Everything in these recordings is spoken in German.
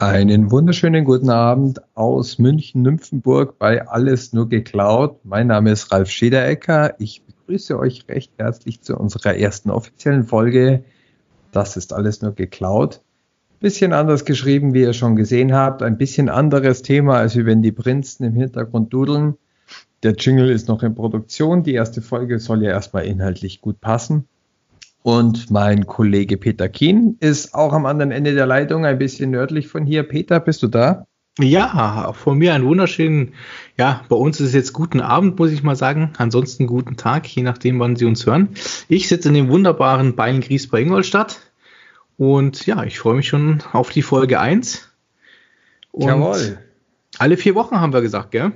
Einen wunderschönen guten Abend aus München-Nymphenburg bei Alles nur geklaut. Mein Name ist Ralf Schederecker. Ich begrüße euch recht herzlich zu unserer ersten offiziellen Folge. Das ist alles nur geklaut. Bisschen anders geschrieben, wie ihr schon gesehen habt. Ein bisschen anderes Thema, als wenn die Prinzen im Hintergrund dudeln. Der Jingle ist noch in Produktion. Die erste Folge soll ja erstmal inhaltlich gut passen. Und mein Kollege Peter Kien ist auch am anderen Ende der Leitung, ein bisschen nördlich von hier. Peter, bist du da? Ja, von mir einen wunderschönen, ja, bei uns ist es jetzt guten Abend, muss ich mal sagen. Ansonsten guten Tag, je nachdem, wann Sie uns hören. Ich sitze in dem wunderbaren Beingries bei Ingolstadt. Und ja, ich freue mich schon auf die Folge 1. Und Jawohl. Alle vier Wochen haben wir gesagt, gell?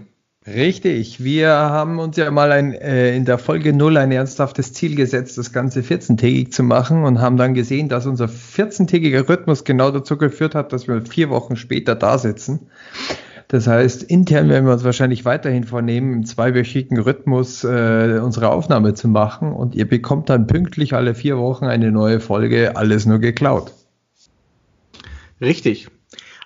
Richtig, wir haben uns ja mal ein, äh, in der Folge 0 ein ernsthaftes Ziel gesetzt, das Ganze 14-tägig zu machen und haben dann gesehen, dass unser 14-tägiger Rhythmus genau dazu geführt hat, dass wir vier Wochen später da sitzen. Das heißt, intern werden wir uns wahrscheinlich weiterhin vornehmen, im zweiwöchigen Rhythmus äh, unsere Aufnahme zu machen und ihr bekommt dann pünktlich alle vier Wochen eine neue Folge, alles nur geklaut. Richtig.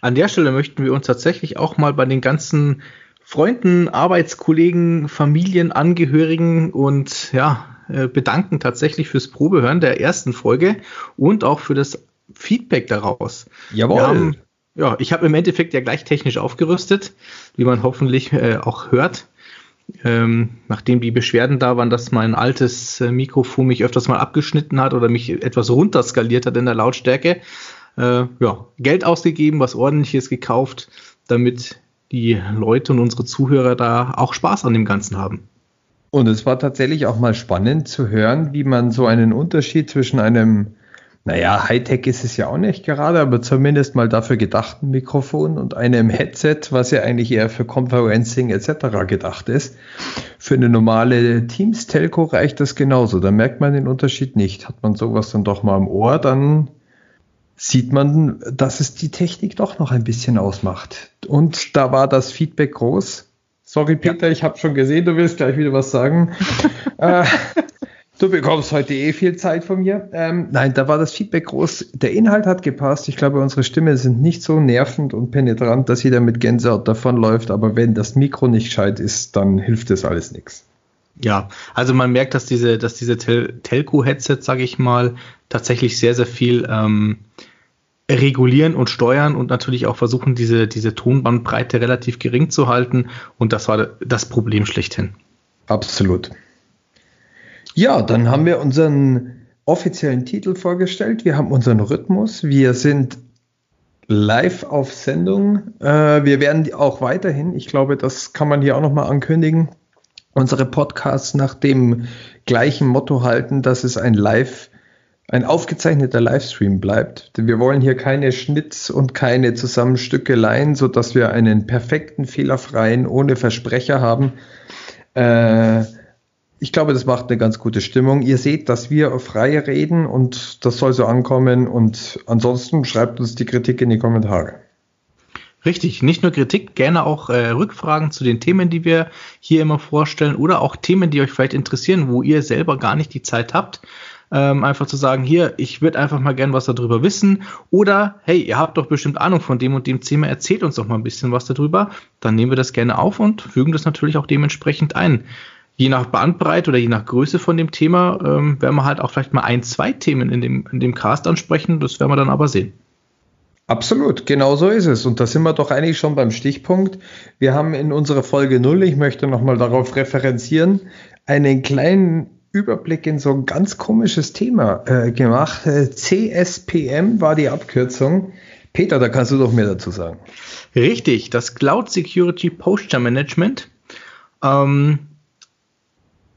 An der Stelle möchten wir uns tatsächlich auch mal bei den ganzen Freunden, Arbeitskollegen, Familienangehörigen und ja, äh, bedanken tatsächlich fürs Probehören der ersten Folge und auch für das Feedback daraus. Jawohl. Haben, ja, ich habe im Endeffekt ja gleich technisch aufgerüstet, wie man hoffentlich äh, auch hört. Ähm, nachdem die Beschwerden da waren, dass mein altes äh, Mikrofon mich öfters mal abgeschnitten hat oder mich etwas runterskaliert hat in der Lautstärke, äh, ja, Geld ausgegeben, was ordentliches gekauft, damit die Leute und unsere Zuhörer da auch Spaß an dem Ganzen haben. Und es war tatsächlich auch mal spannend zu hören, wie man so einen Unterschied zwischen einem, naja, Hightech ist es ja auch nicht gerade, aber zumindest mal dafür gedachten Mikrofon und einem Headset, was ja eigentlich eher für Conferencing etc. gedacht ist. Für eine normale Teams-Telco reicht das genauso. Da merkt man den Unterschied nicht. Hat man sowas dann doch mal im Ohr, dann sieht man, dass es die Technik doch noch ein bisschen ausmacht. Und da war das Feedback groß. Sorry, Peter, ja. ich habe schon gesehen, du willst gleich wieder was sagen. äh, du bekommst heute eh viel Zeit von mir. Ähm, nein, da war das Feedback groß. Der Inhalt hat gepasst. Ich glaube, unsere Stimmen sind nicht so nervend und penetrant, dass jeder mit Gänsehaut davonläuft. Aber wenn das Mikro nicht gescheit ist, dann hilft das alles nichts. Ja, also man merkt, dass diese, dass diese Tel Telco-Headsets, sage ich mal, tatsächlich sehr, sehr viel ähm, regulieren und steuern und natürlich auch versuchen, diese, diese Tonbandbreite relativ gering zu halten. Und das war das Problem schlechthin. Absolut. Ja, dann haben wir unseren offiziellen Titel vorgestellt. Wir haben unseren Rhythmus. Wir sind live auf Sendung. Äh, wir werden auch weiterhin, ich glaube, das kann man hier auch nochmal ankündigen, unsere Podcasts nach dem gleichen Motto halten, dass es ein Live ein aufgezeichneter Livestream bleibt. Wir wollen hier keine Schnitts und keine Zusammenstückeleien, sodass wir einen perfekten, fehlerfreien, ohne Versprecher haben. Äh, ich glaube, das macht eine ganz gute Stimmung. Ihr seht, dass wir frei reden und das soll so ankommen. Und ansonsten schreibt uns die Kritik in die Kommentare. Richtig, nicht nur Kritik, gerne auch äh, Rückfragen zu den Themen, die wir hier immer vorstellen oder auch Themen, die euch vielleicht interessieren, wo ihr selber gar nicht die Zeit habt. Ähm, einfach zu sagen, hier, ich würde einfach mal gern was darüber wissen. Oder, hey, ihr habt doch bestimmt Ahnung von dem und dem Thema, erzählt uns doch mal ein bisschen was darüber. Dann nehmen wir das gerne auf und fügen das natürlich auch dementsprechend ein. Je nach Bandbreite oder je nach Größe von dem Thema ähm, werden wir halt auch vielleicht mal ein, zwei Themen in dem, in dem Cast ansprechen. Das werden wir dann aber sehen. Absolut, genau so ist es. Und da sind wir doch eigentlich schon beim Stichpunkt. Wir haben in unserer Folge 0, ich möchte nochmal darauf referenzieren, einen kleinen Überblick in so ein ganz komisches Thema äh, gemacht. Äh, CSPM war die Abkürzung. Peter, da kannst du doch mehr dazu sagen. Richtig, das Cloud Security Posture Management. Ähm,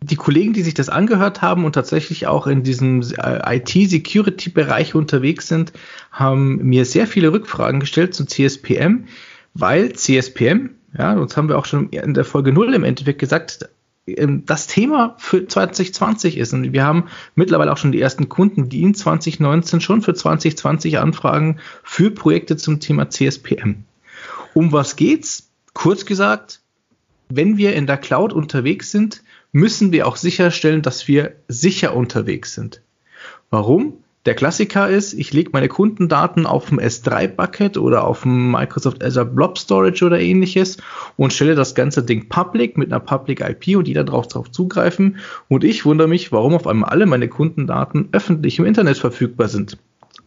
die Kollegen, die sich das angehört haben und tatsächlich auch in diesem äh, IT-Security-Bereich unterwegs sind, haben mir sehr viele Rückfragen gestellt zu CSPM, weil CSPM, ja, uns haben wir auch schon in der Folge 0 im Endeffekt gesagt, das Thema für 2020 ist. Und wir haben mittlerweile auch schon die ersten Kunden, die in 2019 schon für 2020 anfragen für Projekte zum Thema CSPM. Um was geht's? Kurz gesagt, wenn wir in der Cloud unterwegs sind, müssen wir auch sicherstellen, dass wir sicher unterwegs sind. Warum? Der Klassiker ist, ich lege meine Kundendaten auf dem S3-Bucket oder auf dem Microsoft Azure Blob Storage oder ähnliches und stelle das ganze Ding public mit einer Public IP und jeder drauf, drauf zugreifen. Und ich wundere mich, warum auf einmal alle meine Kundendaten öffentlich im Internet verfügbar sind.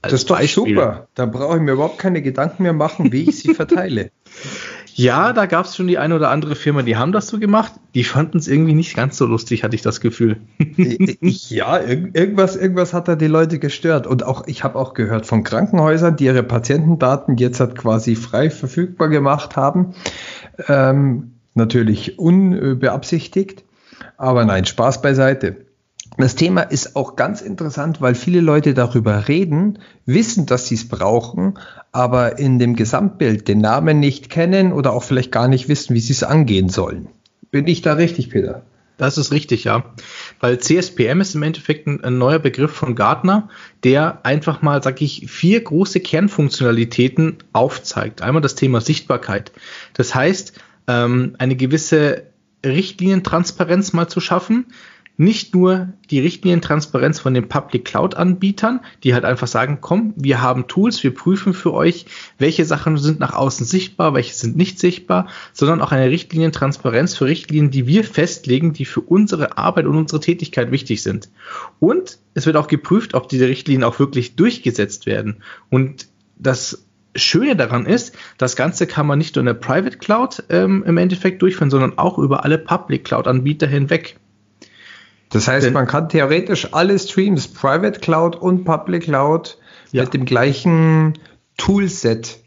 Als das ist doch Beispiel. super. Da brauche ich mir überhaupt keine Gedanken mehr machen, wie ich sie verteile. Ja, da gab es schon die eine oder andere Firma, die haben das so gemacht. Die fanden es irgendwie nicht ganz so lustig, hatte ich das Gefühl. ja, irg irgendwas, irgendwas hat da die Leute gestört. Und auch, ich habe auch gehört von Krankenhäusern, die ihre Patientendaten jetzt halt quasi frei verfügbar gemacht haben. Ähm, natürlich unbeabsichtigt. Aber nein, Spaß beiseite. Das Thema ist auch ganz interessant, weil viele Leute darüber reden, wissen, dass sie es brauchen, aber in dem Gesamtbild den Namen nicht kennen oder auch vielleicht gar nicht wissen, wie sie es angehen sollen. Bin ich da richtig, Peter? Das ist richtig, ja. Weil CSPM ist im Endeffekt ein, ein neuer Begriff von Gartner, der einfach mal, sag ich, vier große Kernfunktionalitäten aufzeigt. Einmal das Thema Sichtbarkeit. Das heißt, ähm, eine gewisse Richtlinientransparenz mal zu schaffen, nicht nur die Richtlinientransparenz von den Public Cloud Anbietern, die halt einfach sagen, komm, wir haben Tools, wir prüfen für euch, welche Sachen sind nach außen sichtbar, welche sind nicht sichtbar, sondern auch eine Richtlinientransparenz für Richtlinien, die wir festlegen, die für unsere Arbeit und unsere Tätigkeit wichtig sind. Und es wird auch geprüft, ob diese Richtlinien auch wirklich durchgesetzt werden. Und das Schöne daran ist, das Ganze kann man nicht nur in der Private Cloud ähm, im Endeffekt durchführen, sondern auch über alle Public Cloud Anbieter hinweg. Das heißt, Denn, man kann theoretisch alle Streams, Private Cloud und Public Cloud, ja. mit dem gleichen Toolset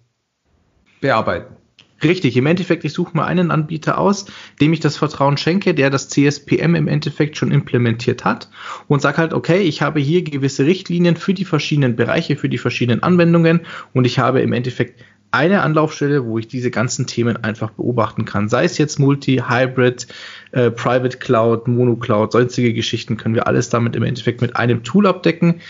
bearbeiten. Richtig, im Endeffekt, ich suche mal einen Anbieter aus, dem ich das Vertrauen schenke, der das CSPM im Endeffekt schon implementiert hat und sage halt, okay, ich habe hier gewisse Richtlinien für die verschiedenen Bereiche, für die verschiedenen Anwendungen und ich habe im Endeffekt eine Anlaufstelle, wo ich diese ganzen Themen einfach beobachten kann. Sei es jetzt Multi, Hybrid, äh, Private Cloud, Mono Cloud, sonstige Geschichten können wir alles damit im Endeffekt mit einem Tool abdecken.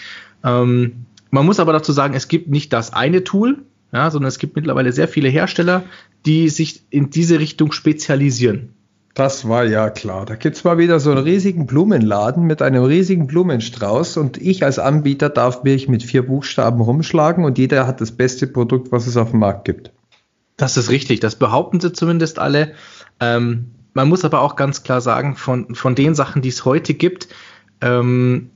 Ähm, man muss aber dazu sagen, es gibt nicht das eine Tool, ja, sondern es gibt mittlerweile sehr viele Hersteller, die sich in diese Richtung spezialisieren. Das war ja klar. Da gibt es mal wieder so einen riesigen Blumenladen mit einem riesigen Blumenstrauß und ich als Anbieter darf mich mit vier Buchstaben rumschlagen und jeder hat das beste Produkt, was es auf dem Markt gibt. Das ist richtig, das behaupten sie zumindest alle. Ähm, man muss aber auch ganz klar sagen, von, von den Sachen, die es heute gibt, ähm,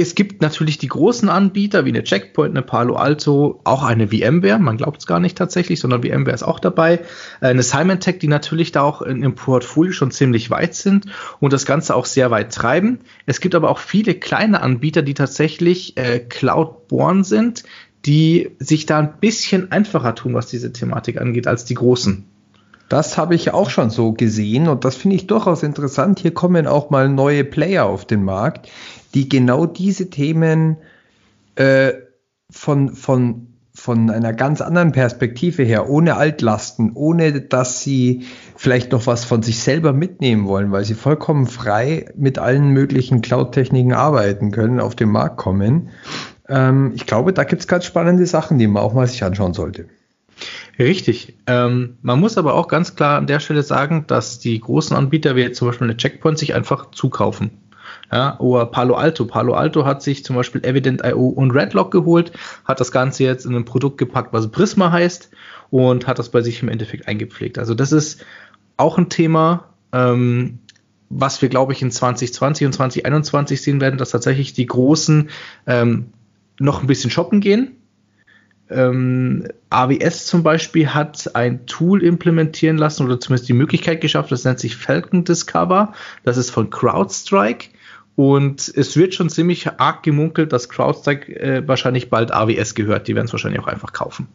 es gibt natürlich die großen Anbieter wie eine Checkpoint, eine Palo Alto, auch eine VMware, man glaubt es gar nicht tatsächlich, sondern VMware ist auch dabei. Äh, eine Symantec, die natürlich da auch im Portfolio schon ziemlich weit sind und das Ganze auch sehr weit treiben. Es gibt aber auch viele kleine Anbieter, die tatsächlich äh, Cloud-born sind, die sich da ein bisschen einfacher tun, was diese Thematik angeht, als die großen. Das habe ich auch schon so gesehen und das finde ich durchaus interessant. Hier kommen auch mal neue Player auf den Markt, die genau diese Themen äh, von, von, von einer ganz anderen Perspektive her, ohne Altlasten, ohne dass sie vielleicht noch was von sich selber mitnehmen wollen, weil sie vollkommen frei mit allen möglichen Cloud-Techniken arbeiten können, auf den Markt kommen. Ähm, ich glaube, da gibt es ganz spannende Sachen, die man auch mal sich anschauen sollte. Richtig. Ähm, man muss aber auch ganz klar an der Stelle sagen, dass die großen Anbieter, wie jetzt zum Beispiel eine Checkpoint, sich einfach zukaufen. Ja, oder Palo Alto. Palo Alto hat sich zum Beispiel Evident.io und Redlock geholt, hat das Ganze jetzt in ein Produkt gepackt, was Prisma heißt und hat das bei sich im Endeffekt eingepflegt. Also das ist auch ein Thema, ähm, was wir, glaube ich, in 2020 und 2021 sehen werden, dass tatsächlich die Großen ähm, noch ein bisschen shoppen gehen. Ähm, AWS zum Beispiel hat ein Tool implementieren lassen oder zumindest die Möglichkeit geschafft, das nennt sich Falcon Discover. Das ist von CrowdStrike. Und es wird schon ziemlich arg gemunkelt, dass CrowdStrike äh, wahrscheinlich bald AWS gehört. Die werden es wahrscheinlich auch einfach kaufen,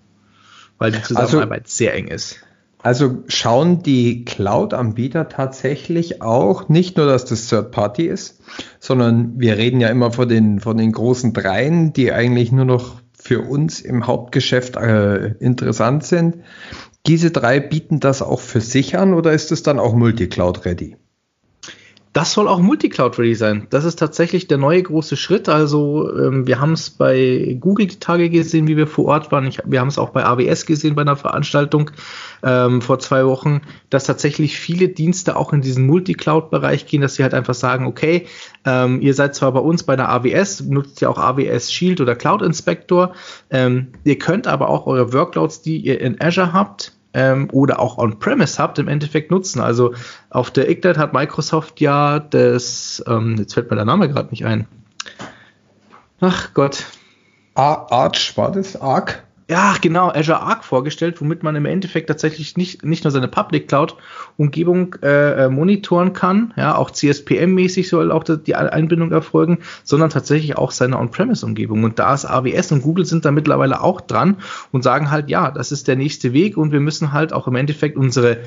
weil die Zusammenarbeit also, sehr eng ist. Also schauen die Cloud-Anbieter tatsächlich auch nicht nur, dass das Third Party ist, sondern wir reden ja immer von den, von den großen Dreien, die eigentlich nur noch für uns im Hauptgeschäft äh, interessant sind. Diese drei bieten das auch für sich an oder ist es dann auch Multicloud-ready? Das soll auch Multicloud-ready sein. Das ist tatsächlich der neue große Schritt. Also ähm, wir haben es bei Google die Tage gesehen, wie wir vor Ort waren. Ich, wir haben es auch bei AWS gesehen bei einer Veranstaltung ähm, vor zwei Wochen, dass tatsächlich viele Dienste auch in diesen Multicloud-Bereich gehen, dass sie halt einfach sagen, okay, ähm, ihr seid zwar bei uns bei der AWS, nutzt ja auch AWS Shield oder Cloud Inspector. Ähm, ihr könnt aber auch eure Workloads, die ihr in Azure habt, ähm, oder auch on-premise habt, im Endeffekt nutzen. Also auf der Ignite hat Microsoft ja das, ähm, jetzt fällt mir der Name gerade nicht ein. Ach Gott. Arch war das? Arc? Ja, genau, Azure Arc vorgestellt, womit man im Endeffekt tatsächlich nicht, nicht nur seine Public Cloud Umgebung äh, äh monitoren kann, ja, auch CSPM-mäßig soll auch die Einbindung erfolgen, sondern tatsächlich auch seine On-Premise Umgebung. Und da ist AWS und Google sind da mittlerweile auch dran und sagen halt, ja, das ist der nächste Weg und wir müssen halt auch im Endeffekt unsere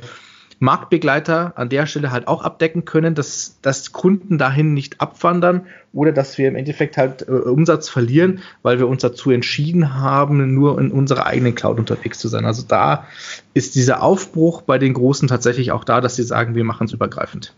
Marktbegleiter an der Stelle halt auch abdecken können, dass, dass Kunden dahin nicht abwandern oder dass wir im Endeffekt halt äh, Umsatz verlieren, weil wir uns dazu entschieden haben, nur in unserer eigenen Cloud unterwegs zu sein. Also da ist dieser Aufbruch bei den Großen tatsächlich auch da, dass sie sagen, wir machen es übergreifend.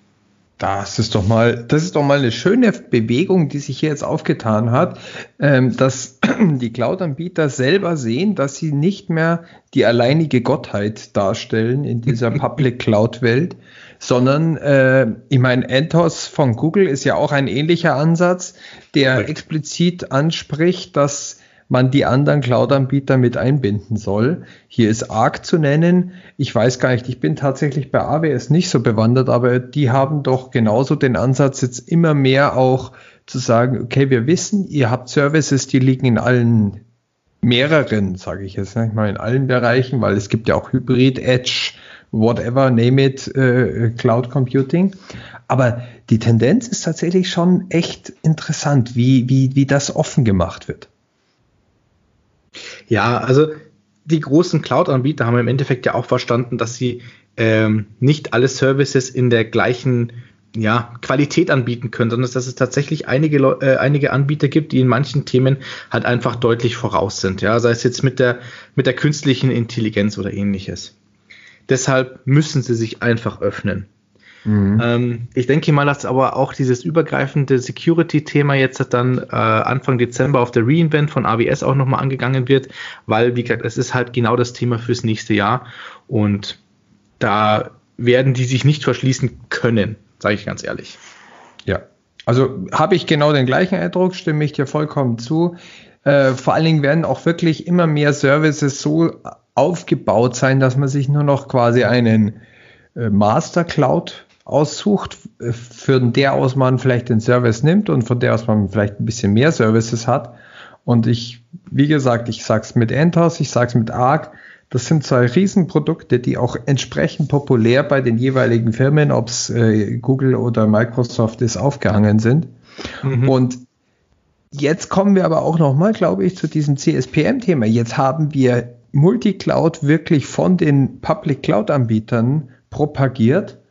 Das ist doch mal, das ist doch mal eine schöne Bewegung, die sich hier jetzt aufgetan hat, ähm, dass die Cloud-Anbieter selber sehen, dass sie nicht mehr die alleinige Gottheit darstellen in dieser Public Cloud-Welt, sondern äh, ich meine, Anthos von Google ist ja auch ein ähnlicher Ansatz, der explizit anspricht, dass man die anderen Cloud-Anbieter mit einbinden soll. Hier ist Arc zu nennen. Ich weiß gar nicht, ich bin tatsächlich bei AWS nicht so bewandert, aber die haben doch genauso den Ansatz, jetzt immer mehr auch zu sagen, okay, wir wissen, ihr habt Services, die liegen in allen mehreren, sage ich jetzt nicht mal in allen Bereichen, weil es gibt ja auch Hybrid, Edge, whatever, name it, äh, Cloud Computing. Aber die Tendenz ist tatsächlich schon echt interessant, wie, wie, wie das offen gemacht wird. Ja, also die großen Cloud-Anbieter haben im Endeffekt ja auch verstanden, dass sie ähm, nicht alle Services in der gleichen ja, Qualität anbieten können, sondern dass es tatsächlich einige, äh, einige Anbieter gibt, die in manchen Themen halt einfach deutlich voraus sind. Ja, sei es jetzt mit der, mit der künstlichen Intelligenz oder ähnliches. Deshalb müssen sie sich einfach öffnen. Mhm. Ähm, ich denke mal, dass aber auch dieses übergreifende Security-Thema jetzt dann äh, Anfang Dezember auf der Reinvent von AWS auch nochmal angegangen wird, weil, wie gesagt, es ist halt genau das Thema fürs nächste Jahr und da werden die sich nicht verschließen können, sage ich ganz ehrlich. Ja, also habe ich genau den gleichen Eindruck, stimme ich dir vollkommen zu. Äh, vor allen Dingen werden auch wirklich immer mehr Services so aufgebaut sein, dass man sich nur noch quasi einen äh, Master Cloud aussucht, äh, für der aus man vielleicht den Service nimmt und von der aus man vielleicht ein bisschen mehr Services hat. Und ich, wie gesagt, ich sag's mit Entos, ich sag's mit Arc, das sind zwei Riesenprodukte, die auch entsprechend populär bei den jeweiligen Firmen, ob's äh, Google oder Microsoft ist, aufgehangen sind. Mhm. Und jetzt kommen wir aber auch nochmal, glaube ich, zu diesem CSPM-Thema. Jetzt haben wir Multicloud wirklich von den Public Cloud-Anbietern propagiert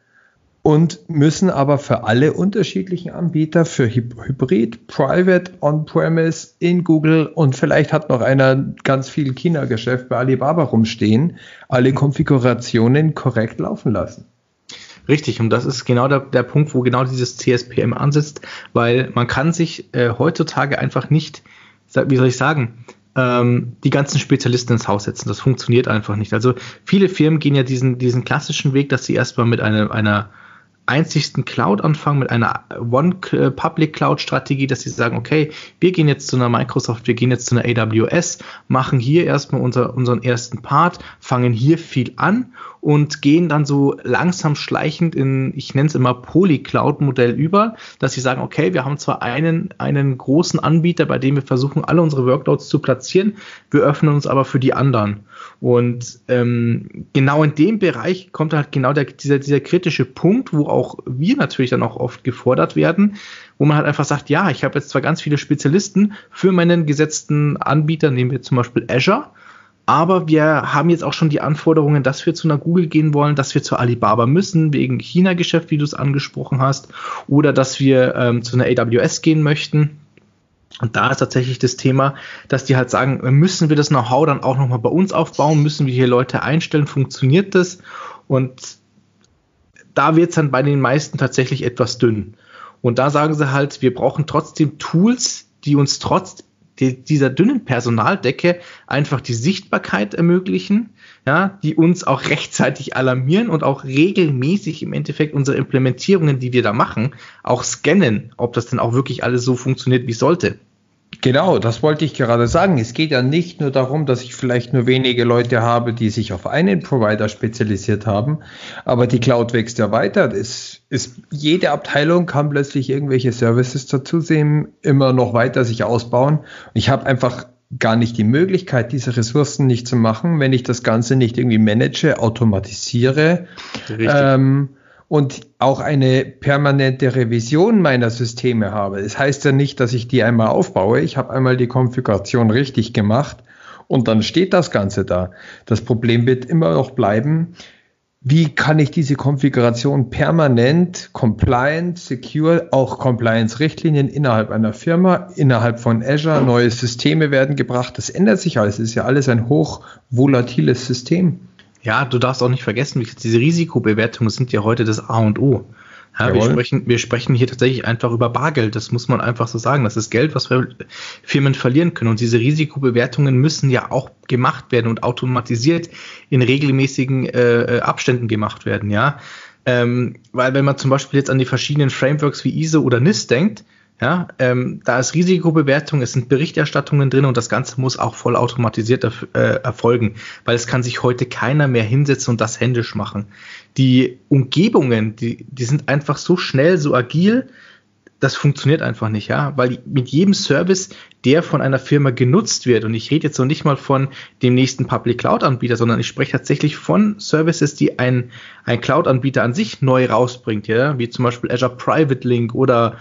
und müssen aber für alle unterschiedlichen Anbieter, für Hybrid, Private, On-Premise, in Google und vielleicht hat noch einer ganz viel China-Geschäft bei Alibaba rumstehen, alle Konfigurationen korrekt laufen lassen. Richtig, und das ist genau der, der Punkt, wo genau dieses CSPM ansetzt, weil man kann sich äh, heutzutage einfach nicht, wie soll ich sagen, ähm, die ganzen Spezialisten ins Haus setzen. Das funktioniert einfach nicht. Also viele Firmen gehen ja diesen, diesen klassischen Weg, dass sie erstmal mit einer, einer einzigsten Cloud anfangen, mit einer One Public Cloud Strategie, dass sie sagen, okay, wir gehen jetzt zu einer Microsoft, wir gehen jetzt zu einer AWS, machen hier erstmal unser, unseren ersten Part, fangen hier viel an und gehen dann so langsam schleichend in, ich nenne es immer Poly-Cloud-Modell über, dass sie sagen, okay, wir haben zwar einen, einen großen Anbieter, bei dem wir versuchen, alle unsere Workloads zu platzieren, wir öffnen uns aber für die anderen. Und ähm, genau in dem Bereich kommt halt genau der, dieser, dieser kritische Punkt, wo auch wir natürlich dann auch oft gefordert werden, wo man halt einfach sagt, ja, ich habe jetzt zwar ganz viele Spezialisten für meinen gesetzten Anbieter, nehmen wir zum Beispiel Azure, aber wir haben jetzt auch schon die Anforderungen, dass wir zu einer Google gehen wollen, dass wir zu Alibaba müssen, wegen China-Geschäft, wie du es angesprochen hast, oder dass wir ähm, zu einer AWS gehen möchten. Und da ist tatsächlich das Thema, dass die halt sagen, müssen wir das Know-how dann auch nochmal bei uns aufbauen, müssen wir hier Leute einstellen, funktioniert das? Und da wird es dann bei den meisten tatsächlich etwas dünn. Und da sagen sie halt, wir brauchen trotzdem Tools, die uns trotz dieser dünnen Personaldecke einfach die Sichtbarkeit ermöglichen, ja, die uns auch rechtzeitig alarmieren und auch regelmäßig im Endeffekt unsere Implementierungen, die wir da machen, auch scannen, ob das denn auch wirklich alles so funktioniert, wie es sollte. Genau, das wollte ich gerade sagen. Es geht ja nicht nur darum, dass ich vielleicht nur wenige Leute habe, die sich auf einen Provider spezialisiert haben, aber die Cloud wächst ja weiter. Es ist, jede Abteilung kann plötzlich irgendwelche Services dazu sehen, immer noch weiter sich ausbauen. Ich habe einfach gar nicht die Möglichkeit, diese Ressourcen nicht zu machen, wenn ich das Ganze nicht irgendwie manage, automatisiere. Ähm, und auch eine permanente Revision meiner Systeme habe. Das heißt ja nicht, dass ich die einmal aufbaue. Ich habe einmal die Konfiguration richtig gemacht und dann steht das Ganze da. Das Problem wird immer noch bleiben, wie kann ich diese Konfiguration permanent, compliant, secure, auch Compliance-Richtlinien innerhalb einer Firma, innerhalb von Azure, neue Systeme werden gebracht. Das ändert sich alles. Es ist ja alles ein hoch volatiles System. Ja, du darfst auch nicht vergessen, diese Risikobewertungen sind ja heute das A und O. Ja, wir, sprechen, wir sprechen hier tatsächlich einfach über Bargeld. Das muss man einfach so sagen. Das ist Geld, was Firmen verlieren können. Und diese Risikobewertungen müssen ja auch gemacht werden und automatisiert in regelmäßigen äh, äh Abständen gemacht werden. Ja, ähm, weil wenn man zum Beispiel jetzt an die verschiedenen Frameworks wie ISO oder NIST denkt, ja, ähm, da ist Risikobewertung, es sind Berichterstattungen drin und das Ganze muss auch vollautomatisiert äh, erfolgen, weil es kann sich heute keiner mehr hinsetzen und das händisch machen. Die Umgebungen, die, die sind einfach so schnell, so agil, das funktioniert einfach nicht, ja, weil mit jedem Service, der von einer Firma genutzt wird, und ich rede jetzt noch nicht mal von dem nächsten Public Cloud Anbieter, sondern ich spreche tatsächlich von Services, die ein, ein Cloud Anbieter an sich neu rausbringt, ja, wie zum Beispiel Azure Private Link oder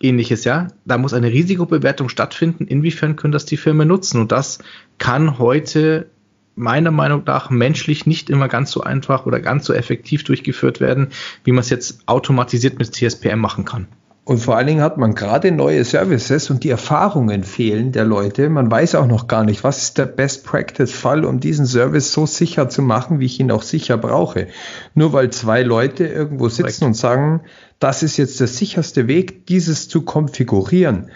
ähnliches, ja. Da muss eine Risikobewertung stattfinden. Inwiefern können das die Firmen nutzen? Und das kann heute meiner Meinung nach menschlich nicht immer ganz so einfach oder ganz so effektiv durchgeführt werden, wie man es jetzt automatisiert mit CSPM machen kann. Und vor allen Dingen hat man gerade neue Services und die Erfahrungen fehlen der Leute. Man weiß auch noch gar nicht, was ist der Best Practice Fall, um diesen Service so sicher zu machen, wie ich ihn auch sicher brauche. Nur weil zwei Leute irgendwo sitzen und sagen, das ist jetzt der sicherste Weg, dieses zu konfigurieren.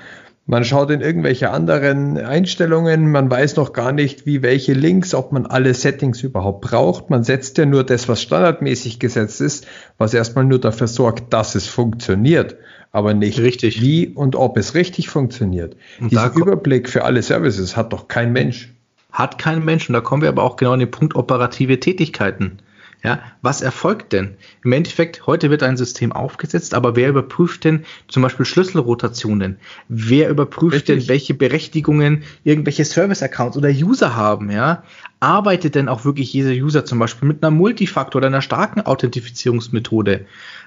Man schaut in irgendwelche anderen Einstellungen, man weiß noch gar nicht, wie welche Links, ob man alle Settings überhaupt braucht. Man setzt ja nur das, was standardmäßig gesetzt ist, was erstmal nur dafür sorgt, dass es funktioniert aber nicht richtig. wie und ob es richtig funktioniert. Und Diesen Überblick für alle Services hat doch kein Mensch. Hat kein Mensch. Und da kommen wir aber auch genau an den Punkt operative Tätigkeiten. Ja, was erfolgt denn? Im Endeffekt, heute wird ein System aufgesetzt, aber wer überprüft denn zum Beispiel Schlüsselrotationen? Wer überprüft Richtig. denn, welche Berechtigungen irgendwelche Service-Accounts oder User haben? Ja, arbeitet denn auch wirklich jeder User zum Beispiel mit einer Multifaktor oder einer starken Authentifizierungsmethode?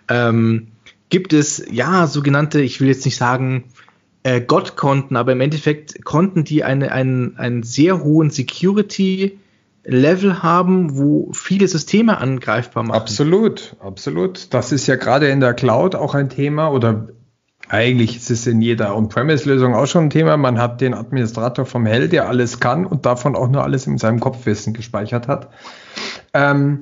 Ähm, gibt es ja sogenannte, ich will jetzt nicht sagen äh, Gottkonten, aber im Endeffekt Konten, die eine, einen, einen sehr hohen Security Level haben, wo viele Systeme angreifbar machen. Absolut, absolut. Das ist ja gerade in der Cloud auch ein Thema oder eigentlich ist es in jeder On-Premise-Lösung auch schon ein Thema. Man hat den Administrator vom Hell, der alles kann und davon auch nur alles in seinem Kopfwissen gespeichert hat. Ähm,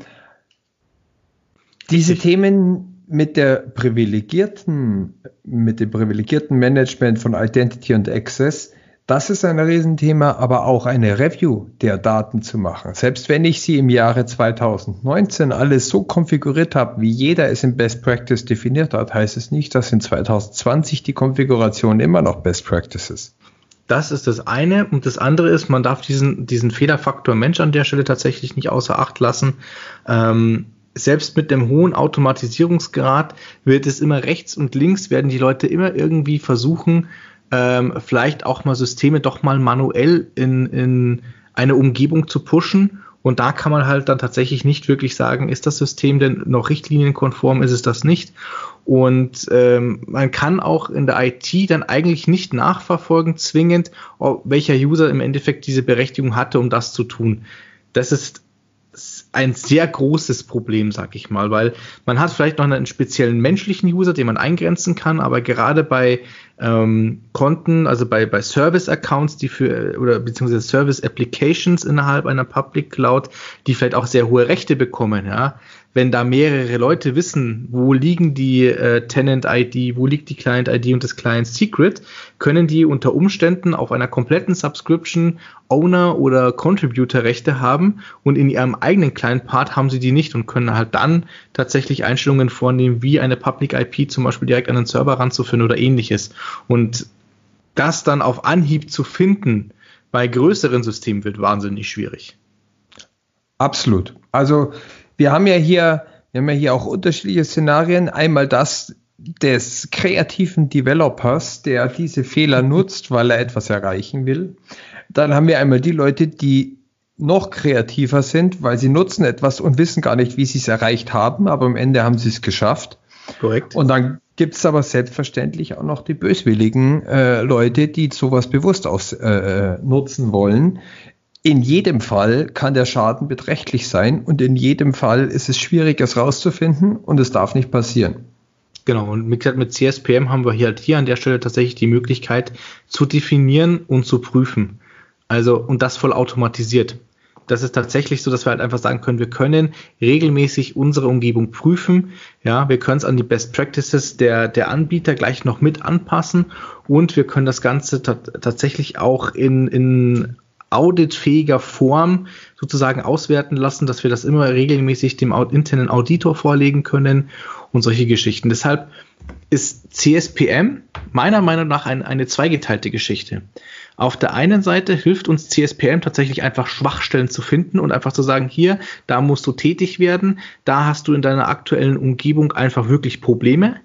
diese Themen mit der privilegierten, mit dem privilegierten Management von Identity und Access, das ist ein Riesenthema, aber auch eine Review der Daten zu machen. Selbst wenn ich sie im Jahre 2019 alles so konfiguriert habe, wie jeder es in Best Practice definiert hat, heißt es nicht, dass in 2020 die Konfiguration immer noch Best Practice ist. Das ist das eine. Und das andere ist, man darf diesen, diesen Fehlerfaktor Mensch an der Stelle tatsächlich nicht außer Acht lassen. Ähm, selbst mit dem hohen Automatisierungsgrad wird es immer rechts und links, werden die Leute immer irgendwie versuchen, ähm, vielleicht auch mal Systeme doch mal manuell in, in eine Umgebung zu pushen. Und da kann man halt dann tatsächlich nicht wirklich sagen, ist das System denn noch richtlinienkonform, ist es das nicht? Und ähm, man kann auch in der IT dann eigentlich nicht nachverfolgen, zwingend, welcher User im Endeffekt diese Berechtigung hatte, um das zu tun. Das ist ein sehr großes Problem, sag ich mal, weil man hat vielleicht noch einen speziellen menschlichen User, den man eingrenzen kann, aber gerade bei ähm, Konten, also bei, bei Service-Accounts, die für, oder beziehungsweise Service-Applications innerhalb einer Public Cloud, die vielleicht auch sehr hohe Rechte bekommen, ja, wenn da mehrere Leute wissen, wo liegen die äh, Tenant-ID, wo liegt die Client-ID und das Client-Secret, können die unter Umständen auf einer kompletten Subscription Owner- oder Contributor-Rechte haben und in ihrem eigenen Client-Part haben sie die nicht und können halt dann tatsächlich Einstellungen vornehmen, wie eine Public IP zum Beispiel direkt an den Server ranzuführen oder ähnliches. Und das dann auf Anhieb zu finden bei größeren Systemen wird wahnsinnig schwierig. Absolut. Also wir haben ja hier, wir haben ja hier auch unterschiedliche Szenarien. Einmal das des kreativen Developers, der diese Fehler nutzt, weil er etwas erreichen will. Dann haben wir einmal die Leute, die noch kreativer sind, weil sie nutzen etwas und wissen gar nicht, wie sie es erreicht haben, aber am Ende haben sie es geschafft. Korrekt. Und dann gibt es aber selbstverständlich auch noch die böswilligen äh, Leute, die sowas bewusst ausnutzen äh, wollen, in jedem Fall kann der Schaden beträchtlich sein und in jedem Fall ist es schwierig, es rauszufinden und es darf nicht passieren. Genau, und wie gesagt, mit CSPM haben wir hier halt hier an der Stelle tatsächlich die Möglichkeit zu definieren und zu prüfen. Also, und das voll automatisiert. Das ist tatsächlich so, dass wir halt einfach sagen können, wir können regelmäßig unsere Umgebung prüfen. Ja, wir können es an die Best Practices der, der Anbieter gleich noch mit anpassen und wir können das Ganze tatsächlich auch in, in auditfähiger Form sozusagen auswerten lassen, dass wir das immer regelmäßig dem internen Auditor vorlegen können und solche Geschichten. Deshalb ist CSPM meiner Meinung nach ein, eine zweigeteilte Geschichte. Auf der einen Seite hilft uns CSPM tatsächlich einfach Schwachstellen zu finden und einfach zu sagen, hier, da musst du tätig werden, da hast du in deiner aktuellen Umgebung einfach wirklich Probleme.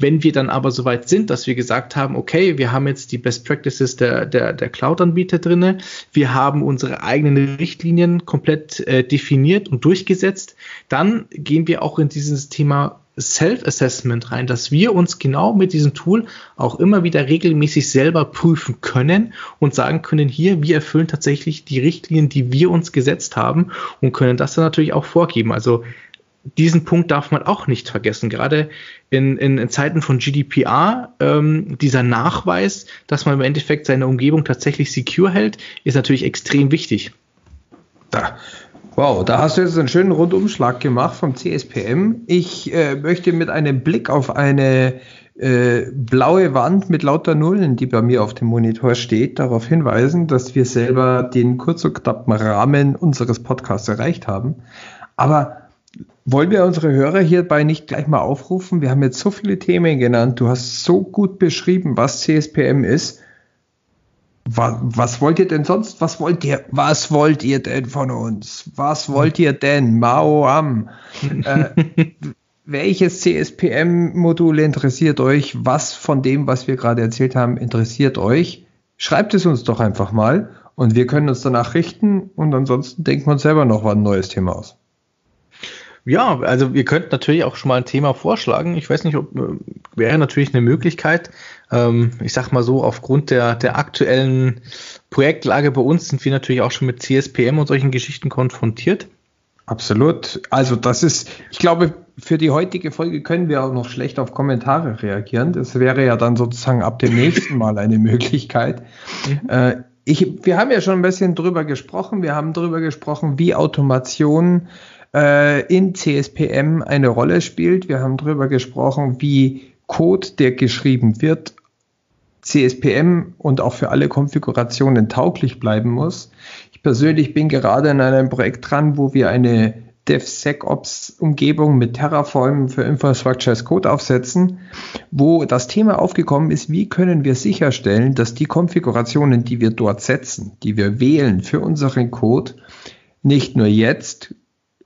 Wenn wir dann aber soweit sind, dass wir gesagt haben, okay, wir haben jetzt die Best Practices der, der, der Cloud-Anbieter drinne, wir haben unsere eigenen Richtlinien komplett äh, definiert und durchgesetzt, dann gehen wir auch in dieses Thema Self-Assessment rein, dass wir uns genau mit diesem Tool auch immer wieder regelmäßig selber prüfen können und sagen können, hier, wir erfüllen tatsächlich die Richtlinien, die wir uns gesetzt haben und können das dann natürlich auch vorgeben. Also diesen Punkt darf man auch nicht vergessen. Gerade in, in, in Zeiten von GDPR, ähm, dieser Nachweis, dass man im Endeffekt seine Umgebung tatsächlich secure hält, ist natürlich extrem wichtig. Da. Wow, da hast du jetzt einen schönen Rundumschlag gemacht vom CSPM. Ich äh, möchte mit einem Blick auf eine äh, blaue Wand mit lauter Nullen, die bei mir auf dem Monitor steht, darauf hinweisen, dass wir selber den kurz und knappen Rahmen unseres Podcasts erreicht haben. Aber wollen wir unsere Hörer hierbei nicht gleich mal aufrufen? Wir haben jetzt so viele Themen genannt. Du hast so gut beschrieben, was CSPM ist. Was, was, wollt ihr denn sonst? Was wollt ihr? Was wollt ihr denn von uns? Was wollt ihr denn? Mao am. äh, welches CSPM-Modul interessiert euch? Was von dem, was wir gerade erzählt haben, interessiert euch? Schreibt es uns doch einfach mal und wir können uns danach richten und ansonsten denken wir uns selber noch ein neues Thema aus. Ja, also wir könnten natürlich auch schon mal ein Thema vorschlagen. Ich weiß nicht, ob äh, wäre natürlich eine Möglichkeit. Ähm, ich sag mal so, aufgrund der, der aktuellen Projektlage bei uns sind wir natürlich auch schon mit CSPM und solchen Geschichten konfrontiert. Absolut. Also das ist, ich glaube, für die heutige Folge können wir auch noch schlecht auf Kommentare reagieren. Das wäre ja dann sozusagen ab dem nächsten Mal eine Möglichkeit. Äh, ich, wir haben ja schon ein bisschen drüber gesprochen. Wir haben drüber gesprochen, wie Automation äh, in CSPM eine Rolle spielt. Wir haben darüber gesprochen, wie Code, der geschrieben wird, CSPM und auch für alle Konfigurationen tauglich bleiben muss. Ich persönlich bin gerade in einem Projekt dran, wo wir eine DevSecOps-Umgebung mit Terraform für Infrastructure as Code aufsetzen, wo das Thema aufgekommen ist, wie können wir sicherstellen, dass die Konfigurationen, die wir dort setzen, die wir wählen für unseren Code, nicht nur jetzt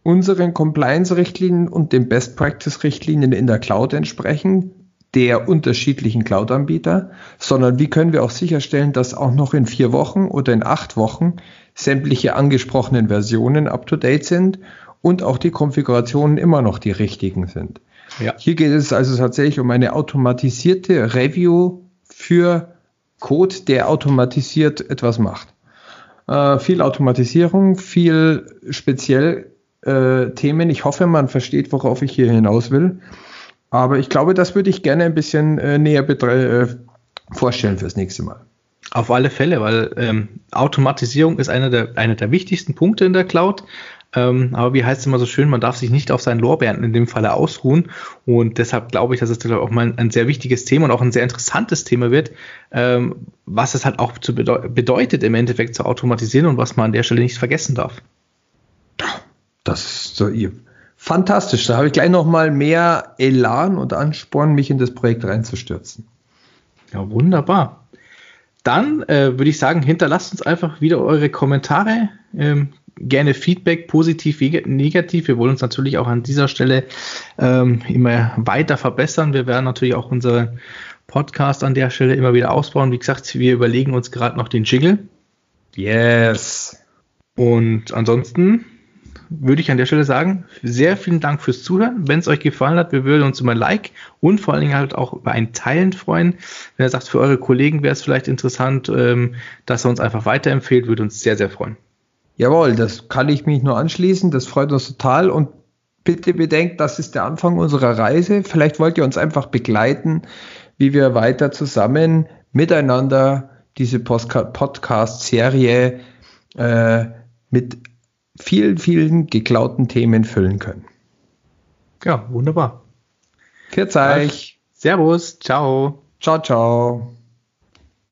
unseren Compliance-Richtlinien und den Best-Practice-Richtlinien in der Cloud entsprechen, der unterschiedlichen Cloud-Anbieter, sondern wie können wir auch sicherstellen, dass auch noch in vier Wochen oder in acht Wochen sämtliche angesprochenen Versionen up-to-date sind und auch die Konfigurationen immer noch die richtigen sind. Ja. Hier geht es also tatsächlich um eine automatisierte Review für Code, der automatisiert etwas macht. Äh, viel Automatisierung, viel speziell äh, Themen. Ich hoffe, man versteht, worauf ich hier hinaus will. Aber ich glaube, das würde ich gerne ein bisschen äh, näher äh, vorstellen fürs nächste Mal. Auf alle Fälle, weil ähm, Automatisierung ist einer der, einer der wichtigsten Punkte in der Cloud. Ähm, aber wie heißt es immer so schön, man darf sich nicht auf seinen Lorbeeren in dem Falle ausruhen. Und deshalb glaube ich, dass es auch mal ein sehr wichtiges Thema und auch ein sehr interessantes Thema wird, ähm, was es halt auch bedeu bedeutet, im Endeffekt zu automatisieren und was man an der Stelle nicht vergessen darf. Das ist so ihr. Fantastisch. Da habe ich gleich noch mal mehr Elan und Ansporn, mich in das Projekt reinzustürzen. Ja, wunderbar. Dann äh, würde ich sagen, hinterlasst uns einfach wieder eure Kommentare. Ähm, gerne Feedback, positiv negativ. Wir wollen uns natürlich auch an dieser Stelle ähm, immer weiter verbessern. Wir werden natürlich auch unseren Podcast an der Stelle immer wieder ausbauen. Wie gesagt, wir überlegen uns gerade noch den Jingle. Yes. Und ansonsten würde ich an der Stelle sagen, sehr vielen Dank fürs Zuhören. Wenn es euch gefallen hat, wir würden uns über ein Like und vor allen Dingen halt auch über ein Teilen freuen. Wenn ihr sagt, für eure Kollegen wäre es vielleicht interessant, ähm, dass er uns einfach weiterempfehlt, würde uns sehr, sehr freuen. Jawohl, das kann ich mich nur anschließen. Das freut uns total. Und bitte bedenkt, das ist der Anfang unserer Reise. Vielleicht wollt ihr uns einfach begleiten, wie wir weiter zusammen miteinander diese Podcast-Serie äh, mit vielen, vielen geklauten Themen füllen können. Ja, wunderbar. Für euch. Servus. Ciao. Ciao, ciao.